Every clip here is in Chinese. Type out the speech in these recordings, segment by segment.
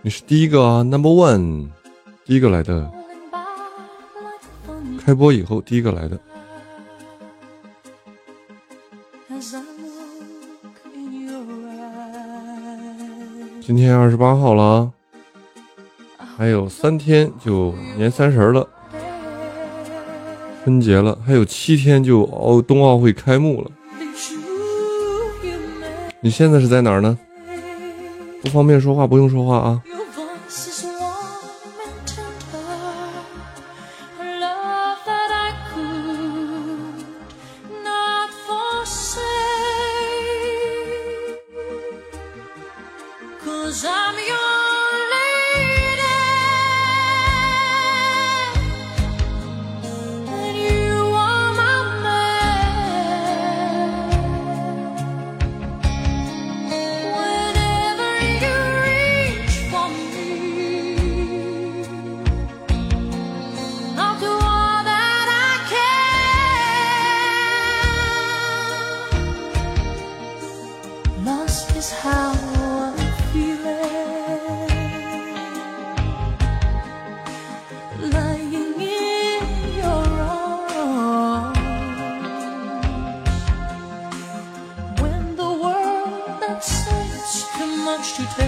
你是第一个啊，Number One，第一个来的。开播以后第一个来的。今天二十八号了，还有三天就年三十了，春节了，还有七天就奥冬奥会开幕了。你现在是在哪儿呢？不方便说话，不用说话啊。To take,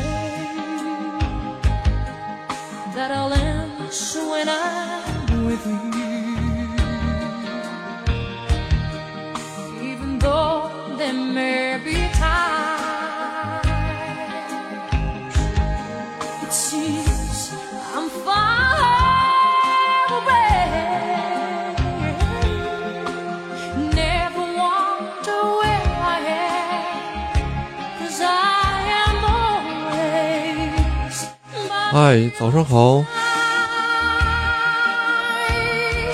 嗨，早上好，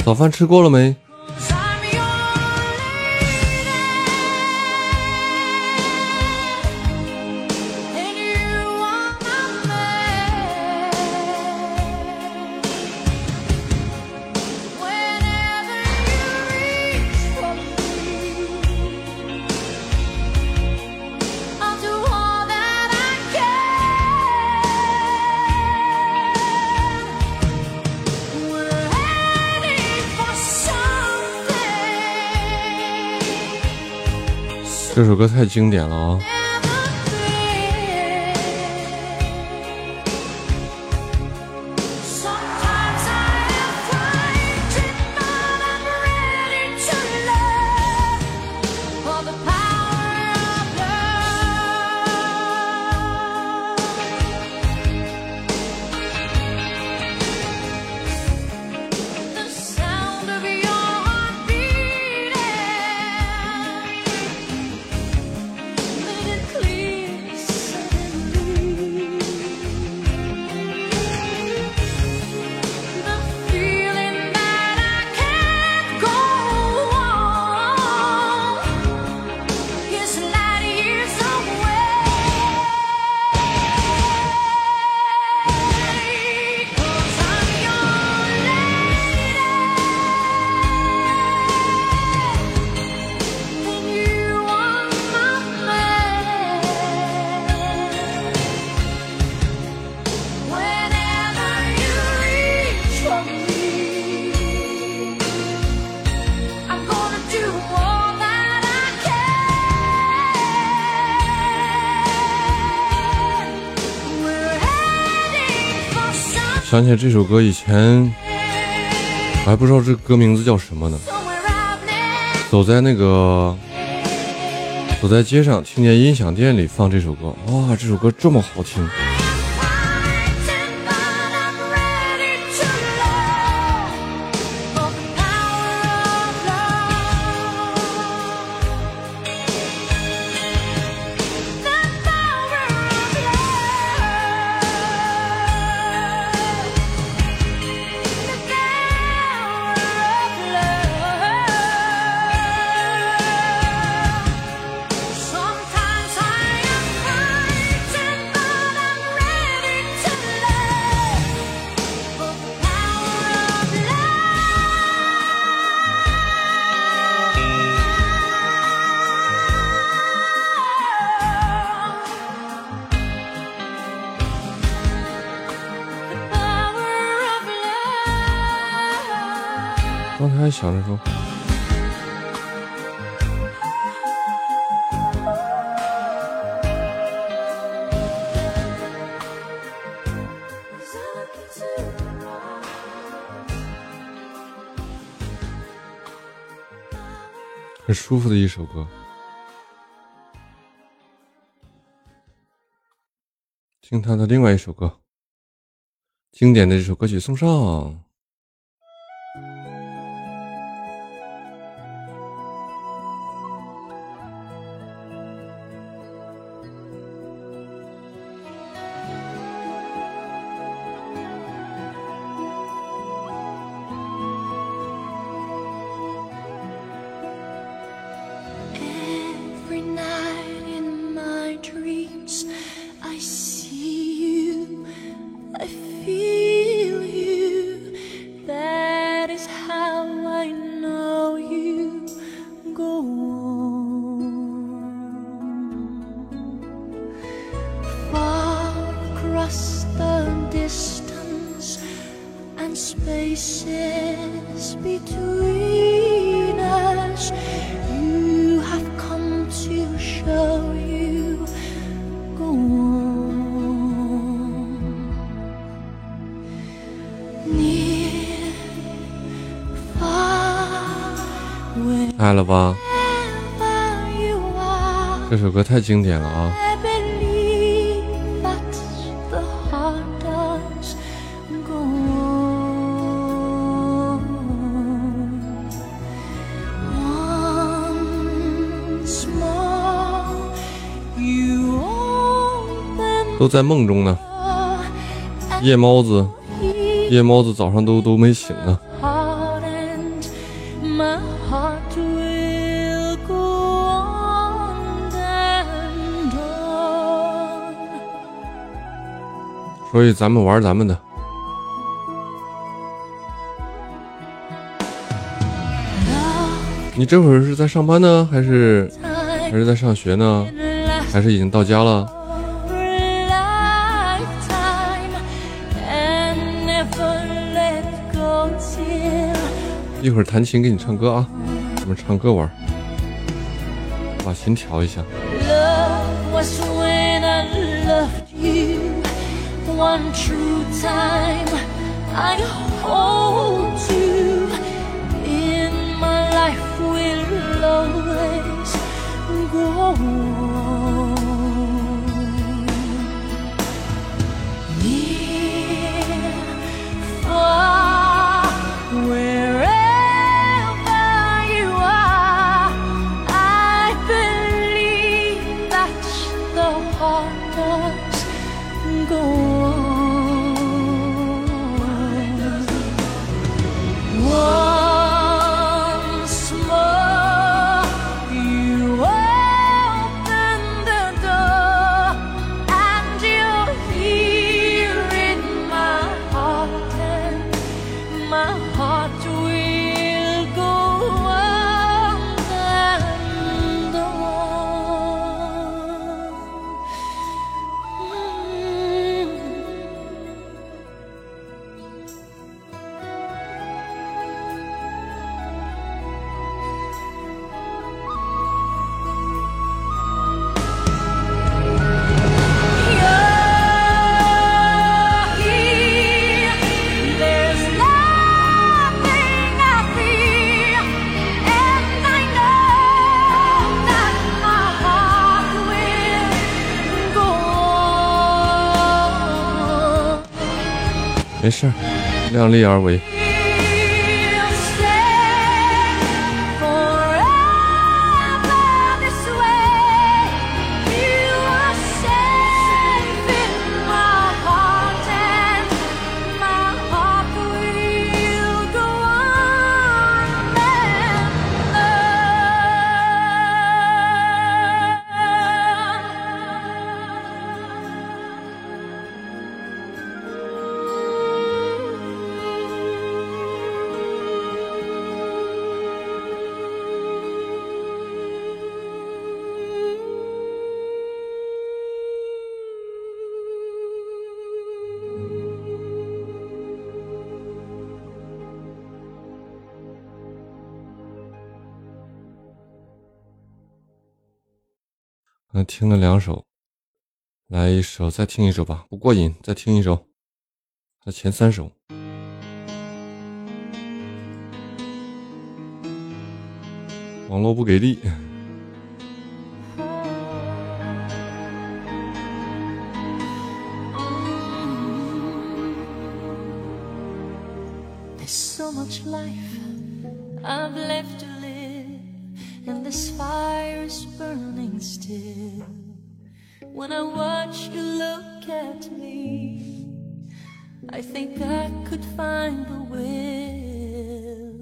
早饭吃过了没？这首歌太经典了啊。想起这首歌以前我还不知道这歌名字叫什么呢。走在那个走在街上，听见音响店里放这首歌，哇，这首歌这么好听！还想着说，很舒服的一首歌。听他的另外一首歌，经典的这首歌曲送上。爱了吧，这首歌太经典了啊。都在梦中呢，夜猫子，夜猫子早上都都没醒呢。所以咱们玩咱们的。你这会儿是在上班呢，还是还是在上学呢？还是已经到家了？一会儿弹琴给你唱歌啊，咱们唱歌玩。把琴调一下。One true time. I hold you in my life will always go 나 쫓아 没事，量力而为。那听了两首，来一首，再听一首吧，不过瘾，再听一首。那前三首。网络不给力。and this fire is burning still. When I watch you look at me, I think I could find the will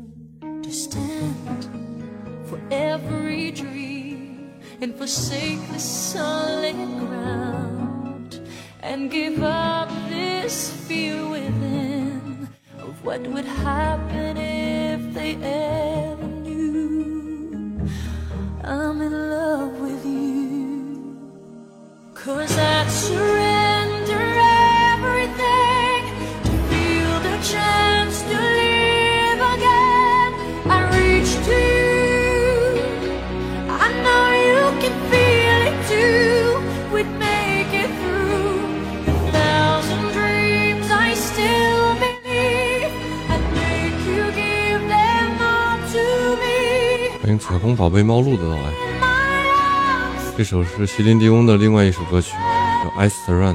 to stand for every dream and forsake the solid ground and give up this fear within of what would happen if they ever. 小风宝贝猫鹿的到来，这首是席琳迪翁的另外一首歌曲，叫《I Surrender》。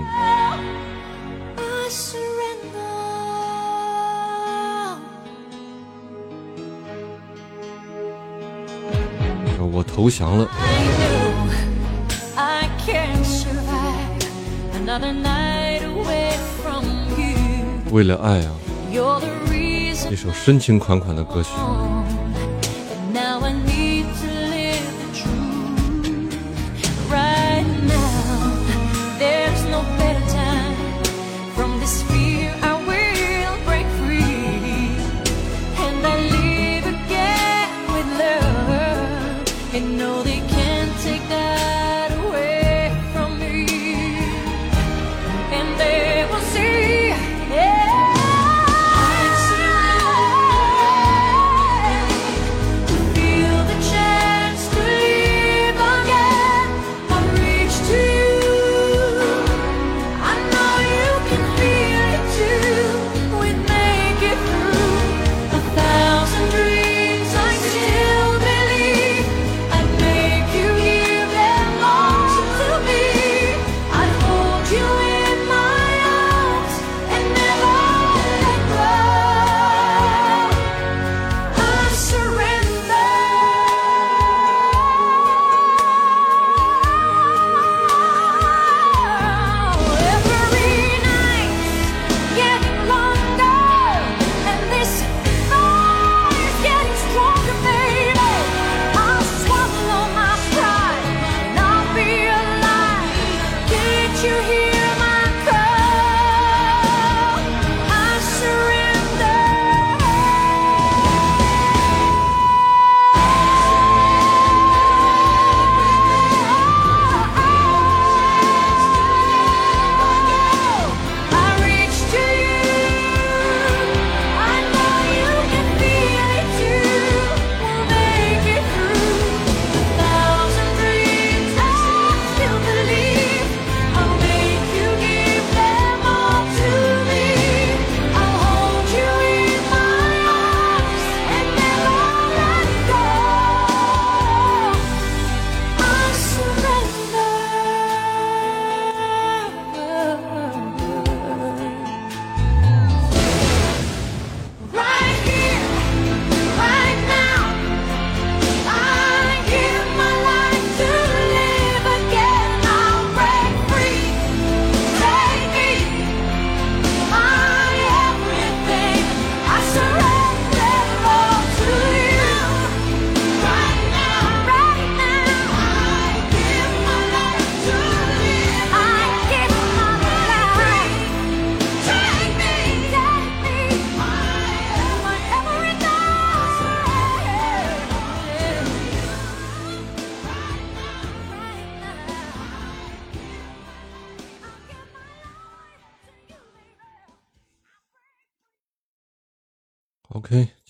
我投降了，为了爱啊，一首深情款款的歌曲。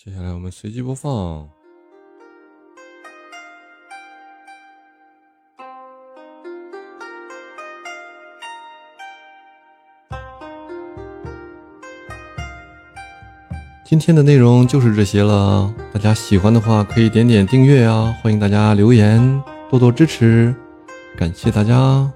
接下来我们随机播放。今天的内容就是这些了。大家喜欢的话可以点点订阅啊欢迎大家留言多多支持感谢大家。